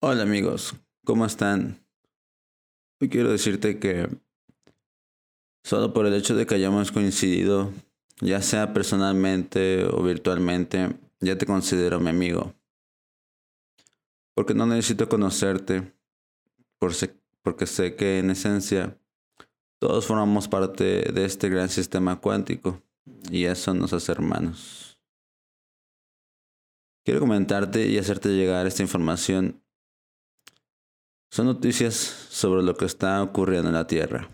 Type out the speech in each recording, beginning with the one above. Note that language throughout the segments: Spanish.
Hola amigos, ¿cómo están? Hoy quiero decirte que solo por el hecho de que hayamos coincidido, ya sea personalmente o virtualmente, ya te considero mi amigo. Porque no necesito conocerte, porque sé que en esencia todos formamos parte de este gran sistema cuántico y eso nos hace hermanos. Quiero comentarte y hacerte llegar esta información. Son noticias sobre lo que está ocurriendo en la Tierra.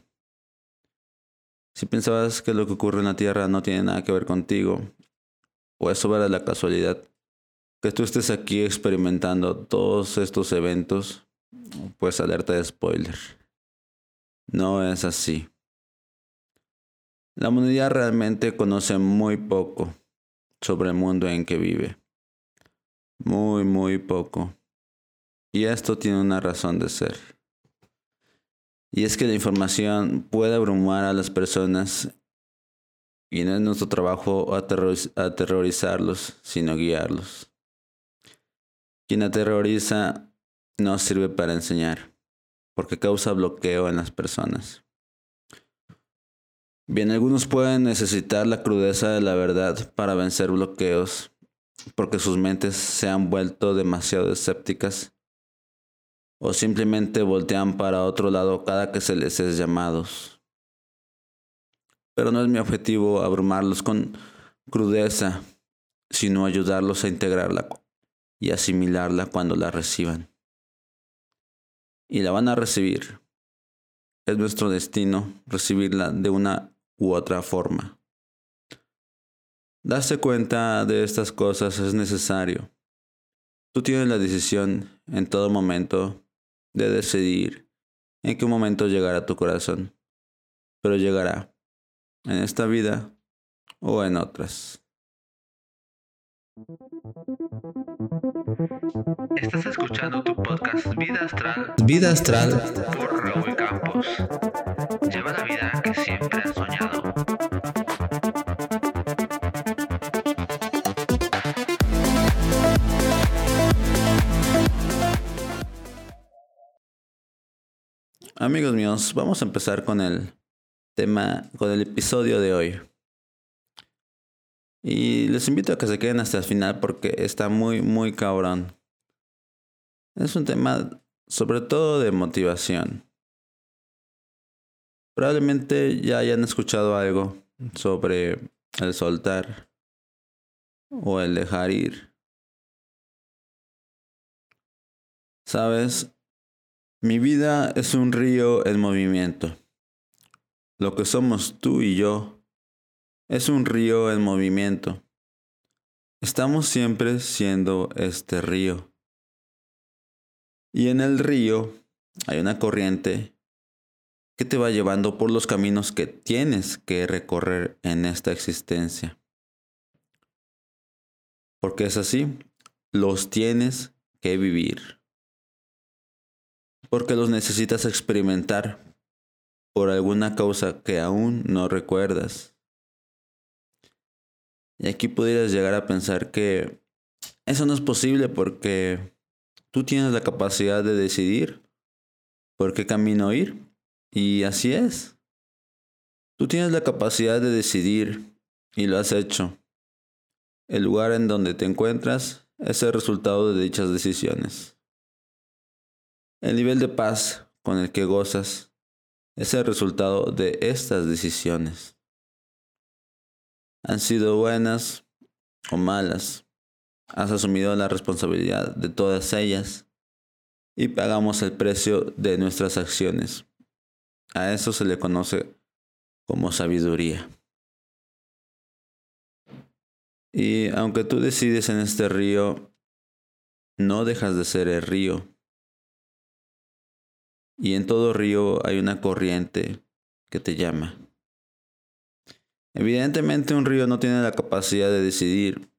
Si pensabas que lo que ocurre en la Tierra no tiene nada que ver contigo, o es sobre la casualidad que tú estés aquí experimentando todos estos eventos, pues alerta de spoiler. No es así. La humanidad realmente conoce muy poco sobre el mundo en que vive. Muy, muy poco. Y esto tiene una razón de ser. Y es que la información puede abrumar a las personas y no es nuestro trabajo aterrorizarlos, sino guiarlos. Quien aterroriza no sirve para enseñar, porque causa bloqueo en las personas. Bien, algunos pueden necesitar la crudeza de la verdad para vencer bloqueos, porque sus mentes se han vuelto demasiado escépticas o simplemente voltean para otro lado cada que se les es llamados. Pero no es mi objetivo abrumarlos con crudeza, sino ayudarlos a integrarla y asimilarla cuando la reciban. Y la van a recibir. Es nuestro destino recibirla de una u otra forma. Darse cuenta de estas cosas es necesario. Tú tienes la decisión en todo momento de decidir en qué momento llegará tu corazón, pero llegará en esta vida o en otras. Estás escuchando tu podcast Vida Astral. Vida Astral por Raúl Campos. Lleva la vida que siempre has Amigos míos, vamos a empezar con el tema, con el episodio de hoy. Y les invito a que se queden hasta el final porque está muy, muy cabrón. Es un tema sobre todo de motivación. Probablemente ya hayan escuchado algo sobre el soltar o el dejar ir. Sabes, mi vida es un río en movimiento. Lo que somos tú y yo es un río en movimiento. Estamos siempre siendo este río. Y en el río hay una corriente que te va llevando por los caminos que tienes que recorrer en esta existencia. Porque es así, los tienes que vivir porque los necesitas experimentar por alguna causa que aún no recuerdas. Y aquí pudieras llegar a pensar que eso no es posible porque tú tienes la capacidad de decidir por qué camino ir. Y así es. Tú tienes la capacidad de decidir y lo has hecho. El lugar en donde te encuentras es el resultado de dichas decisiones. El nivel de paz con el que gozas es el resultado de estas decisiones. Han sido buenas o malas. Has asumido la responsabilidad de todas ellas y pagamos el precio de nuestras acciones. A eso se le conoce como sabiduría. Y aunque tú decides en este río, no dejas de ser el río y en todo río hay una corriente que te llama. Evidentemente un río no tiene la capacidad de decidir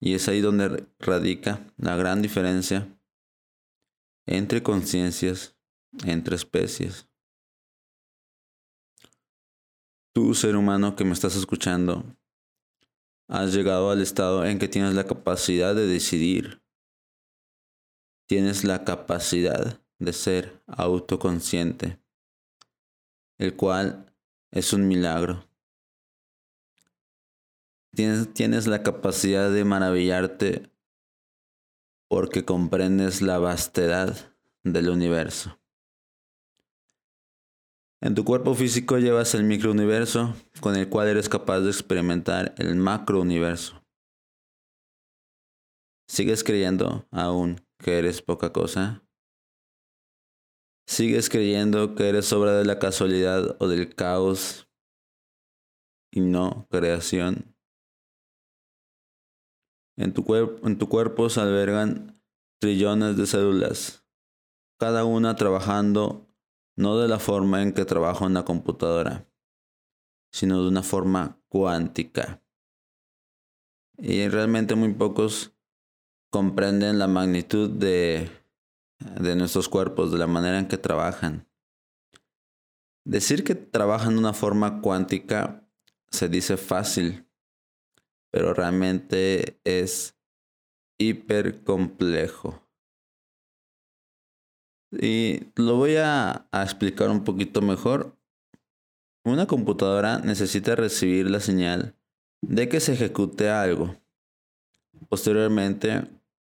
y es ahí donde radica la gran diferencia entre conciencias, entre especies. Tú, ser humano que me estás escuchando, has llegado al estado en que tienes la capacidad de decidir tienes la capacidad de ser autoconsciente, el cual es un milagro. Tienes, la capacidad de maravillarte porque comprendes la vastedad del universo. En tu cuerpo físico llevas el microuniverso con el cual eres capaz de experimentar el macrouniverso. ¿Sigues creyendo aún que eres poca cosa? ¿Sigues creyendo que eres obra de la casualidad o del caos y no creación? En tu, cuerpo se albergan trillones de células, cada una trabajando no de la forma en que trabaja una computadora, sino de una forma cuántica. Y realmente muy pocos comprenden la magnitud de, de nuestros cuerpos, de la manera en que trabajan. Decir que trabajan de una forma cuántica se dice fácil, pero realmente es hiper complejo. Y lo voy a, explicar un poquito mejor. Una computadora necesita recibir la señal de que se ejecute algo. Posteriormente,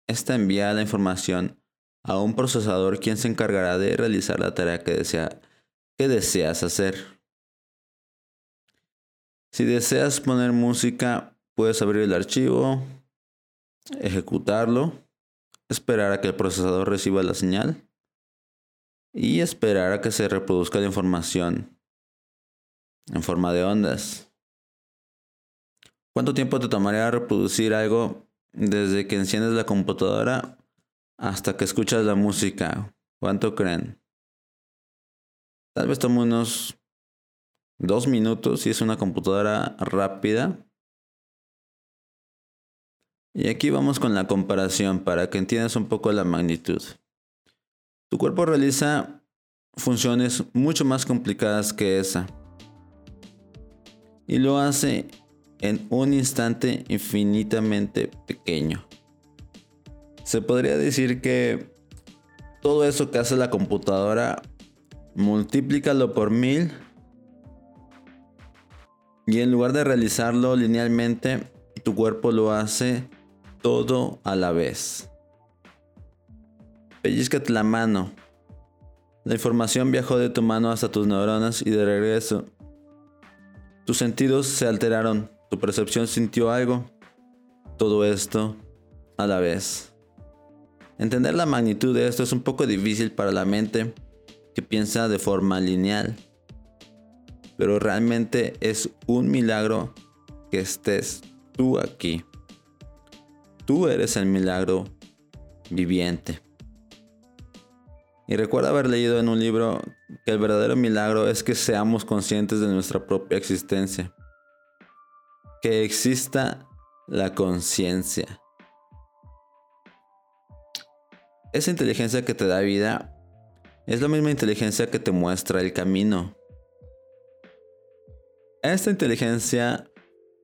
esta envía la información a un procesador quien se encargará de realizar la tarea que, desea, que deseas hacer. Si deseas poner música, puedes abrir el archivo, ejecutarlo, esperar a que el procesador reciba la señal y esperar a que se reproduzca la información en forma de ondas. ¿Cuánto tiempo te tomaría reproducir algo desde que enciendes la computadora hasta que escuchas la música. ¿Cuánto creen? Tal vez tome unos dos minutos si es una computadora rápida. Y aquí vamos con la comparación para que entiendas un poco la magnitud. Tu cuerpo realiza funciones mucho más complicadas que esa. Y lo hace en un instante infinitamente pequeño. Se podría decir que todo eso que hace la computadora, multiplícalo por mil y en lugar de realizarlo linealmente, tu cuerpo lo hace todo a la vez. Pellizcate la mano. La información viajó de tu mano hasta tus neuronas y de regreso. Tus sentidos se alteraron tu percepción sintió algo. Todo esto a la vez. Entender la magnitud de esto es un poco difícil para la mente que piensa de forma lineal. Pero realmente es un milagro que estés tú aquí. Tú eres el milagro viviente. Y recuerda haber leído en un libro que el verdadero milagro es que seamos conscientes de nuestra propia existencia que exista la conciencia. Esa inteligencia que te da vida es la misma inteligencia que te muestra el camino. Esta inteligencia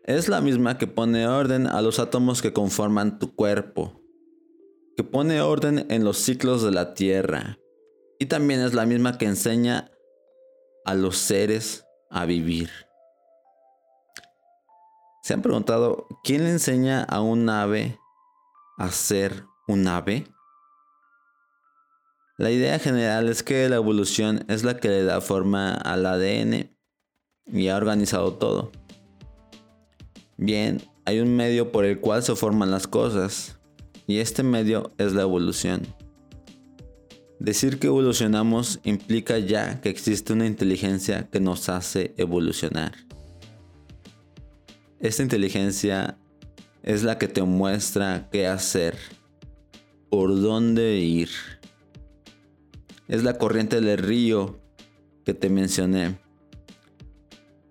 es la misma que pone orden a los átomos que conforman tu cuerpo, que pone orden en los ciclos de la Tierra, y también es la misma que enseña a los seres a vivir. ¿Se han preguntado quién le enseña a un ave a ser un ave? La idea general es que la evolución es la que le da forma al ADN y ha organizado todo. Bien, hay un medio por el cual se forman las cosas y este medio es la evolución. Decir que evolucionamos implica ya que existe una inteligencia que nos hace evolucionar. Esta inteligencia es la que te muestra qué hacer, por dónde ir. Es la corriente del río que te mencioné.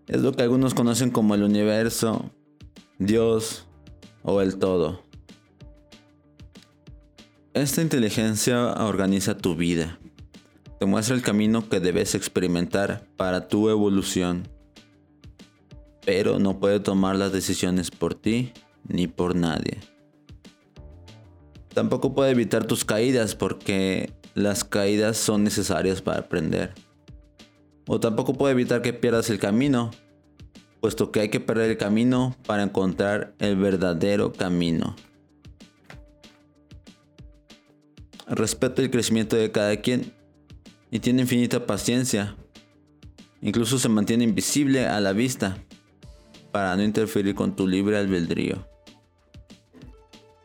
Es lo que algunos conocen como el universo, Dios o el todo. Esta inteligencia organiza tu vida. Te muestra el camino que debes experimentar para tu evolución pero no puede tomar las decisiones por ti ni por nadie. Tampoco puede evitar tus caídas porque las caídas son necesarias para aprender. O tampoco puede evitar que pierdas el camino, puesto que hay que perder el camino para encontrar el verdadero camino. Respeta el crecimiento de cada quien y tiene infinita paciencia. Incluso se mantiene invisible a la vista para no interferir con tu libre albedrío.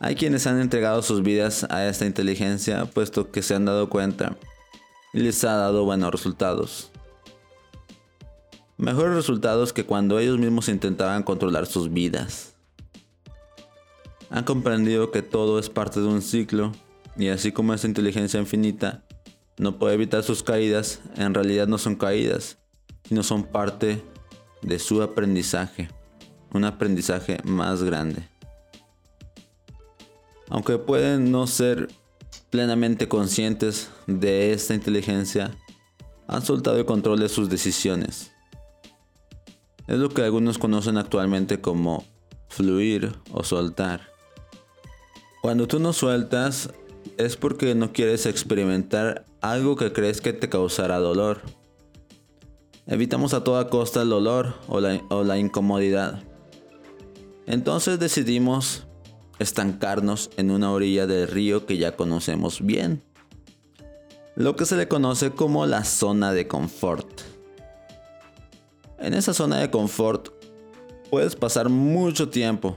Hay quienes han entregado sus vidas a esta inteligencia puesto que se han dado cuenta y les ha dado buenos resultados. Mejores resultados que cuando ellos mismos intentaban controlar sus vidas. Han comprendido que todo es parte de un ciclo y así como esta inteligencia infinita no puede evitar sus caídas, en realidad no son caídas, sino son parte de su aprendizaje, un aprendizaje más grande. Aunque pueden no ser plenamente conscientes de esta inteligencia, han soltado el control de sus decisiones. Es lo que algunos conocen actualmente como fluir o soltar. Cuando tú no sueltas es porque no quieres experimentar algo que crees que te causará dolor. Evitamos a toda costa el dolor o la, o la incomodidad. Entonces decidimos estancarnos en una orilla del río que ya conocemos bien. Lo que se le conoce como la zona de confort. En esa zona de confort puedes pasar mucho tiempo.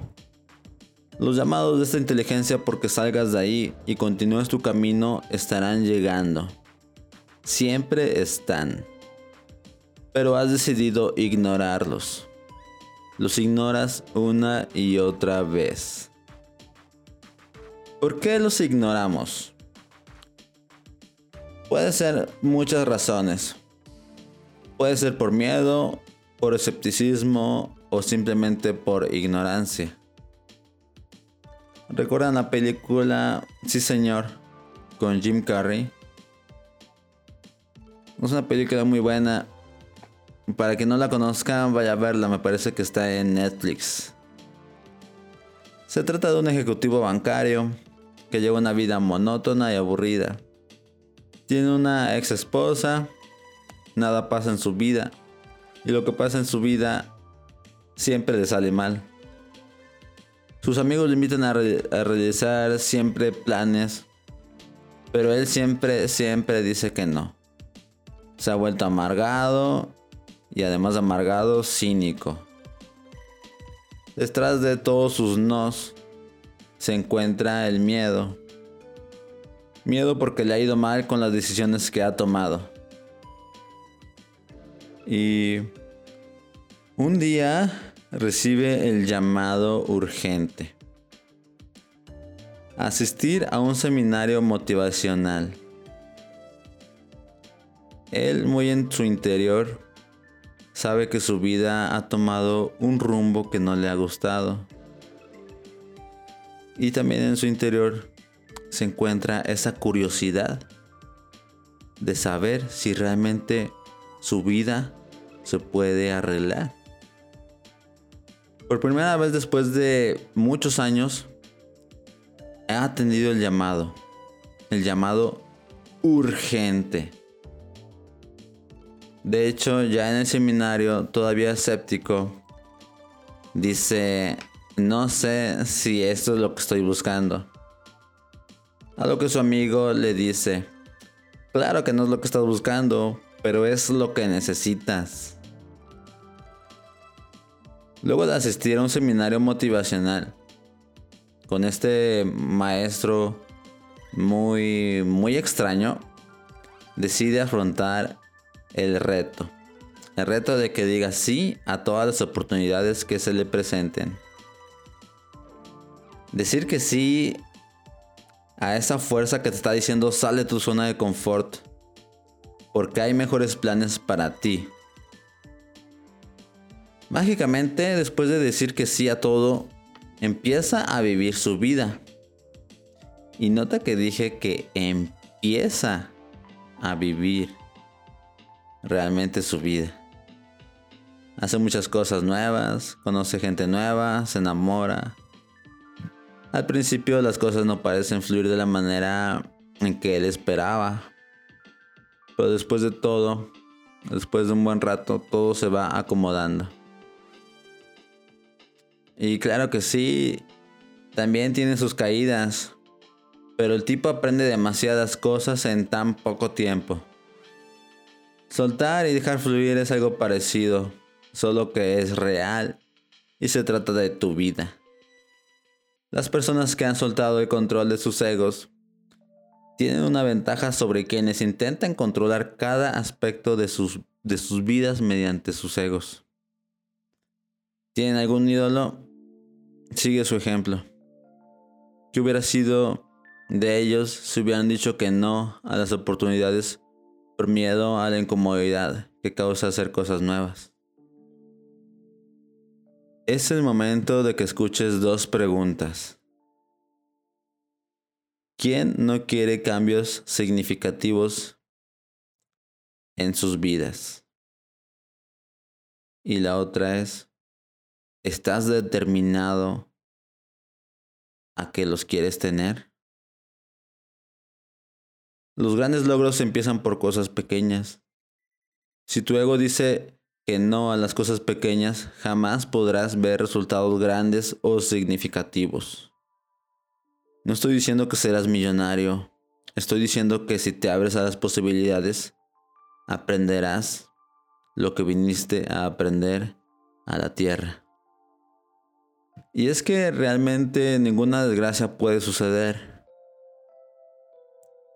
Los llamados de esta inteligencia porque salgas de ahí y continúes tu camino estarán llegando. Siempre están. Pero has decidido ignorarlos. Los ignoras una y otra vez. ¿Por qué los ignoramos? Puede ser muchas razones. Puede ser por miedo, por escepticismo o simplemente por ignorancia. ¿Recuerdan la película Sí Señor con Jim Carrey? Es una película muy buena. Para que no la conozcan, vaya a verla, me parece que está en Netflix. Se trata de un ejecutivo bancario que lleva una vida monótona y aburrida. Tiene una ex esposa, nada pasa en su vida y lo que pasa en su vida siempre le sale mal. Sus amigos le invitan a, realizar siempre planes, pero él siempre, siempre dice que no. Se ha vuelto amargado y además amargado, cínico. Detrás de todos sus nos, se encuentra el miedo. Miedo porque le ha ido mal con las decisiones que ha tomado. Y un día recibe el llamado urgente. Asistir a un seminario motivacional. Él muy en su interior sabe que su vida ha tomado un rumbo que no le ha gustado y también en su interior se encuentra esa curiosidad de saber si realmente su vida se puede arreglar. Por primera vez después de muchos años, ha atendido el llamado. El llamado urgente. De hecho, ya en el seminario, todavía escéptico, dice, no sé si esto es lo que estoy buscando. A lo que su amigo le dice, claro que no es lo que estás buscando, pero es lo que necesitas. Luego de asistir a un seminario motivacional con este maestro muy muy extraño, decide afrontar el reto. El reto de que diga sí a todas las oportunidades que se le presenten. Decir que sí a esa fuerza que te está diciendo sale de tu zona de confort. Porque hay mejores planes para ti. Mágicamente, después de decir que sí a todo, empieza a vivir su vida. Y nota que dije que empieza a vivir realmente su vida. Hace muchas cosas nuevas, conoce gente nueva, se enamora, Al principio las cosas no parecen fluir de la manera en que él esperaba. Pero después de todo, después de un buen rato, todo se va acomodando. Y claro que sí, también tiene sus caídas. Pero el tipo aprende demasiadas cosas en tan poco tiempo. Soltar y dejar fluir es algo parecido, solo que es real y se trata de tu vida. Las personas que han soltado el control de sus egos tienen una ventaja sobre quienes intentan controlar cada aspecto de sus, de sus vidas mediante sus egos. ¿Tienen algún ídolo? Sigue su ejemplo. ¿Qué hubiera sido de ellos si hubieran dicho que no a las oportunidades por miedo a la incomodidad que causa hacer cosas nuevas? Es el momento de que escuches dos preguntas. ¿Quién no quiere cambios significativos en sus vidas? Y la otra es, ¿estás determinado a que los quieres tener? Los grandes logros empiezan por cosas pequeñas. Si tu ego dice que no a las cosas pequeñas, jamás podrás ver resultados grandes o significativos. No estoy diciendo que serás millonario, estoy diciendo que si te abres a las posibilidades, aprenderás lo que viniste a aprender a la tierra. Y es que realmente ninguna desgracia puede suceder.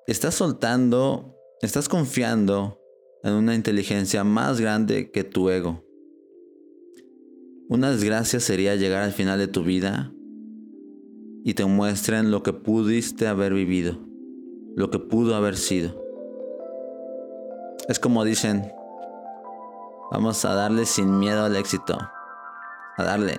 Estás soltando, estás confiando en una inteligencia más grande que tu ego. Una desgracia sería llegar al final de tu vida y te muestren lo que pudiste haber vivido, lo que pudo haber sido. Es como dicen, vamos a darle sin miedo al éxito, a darle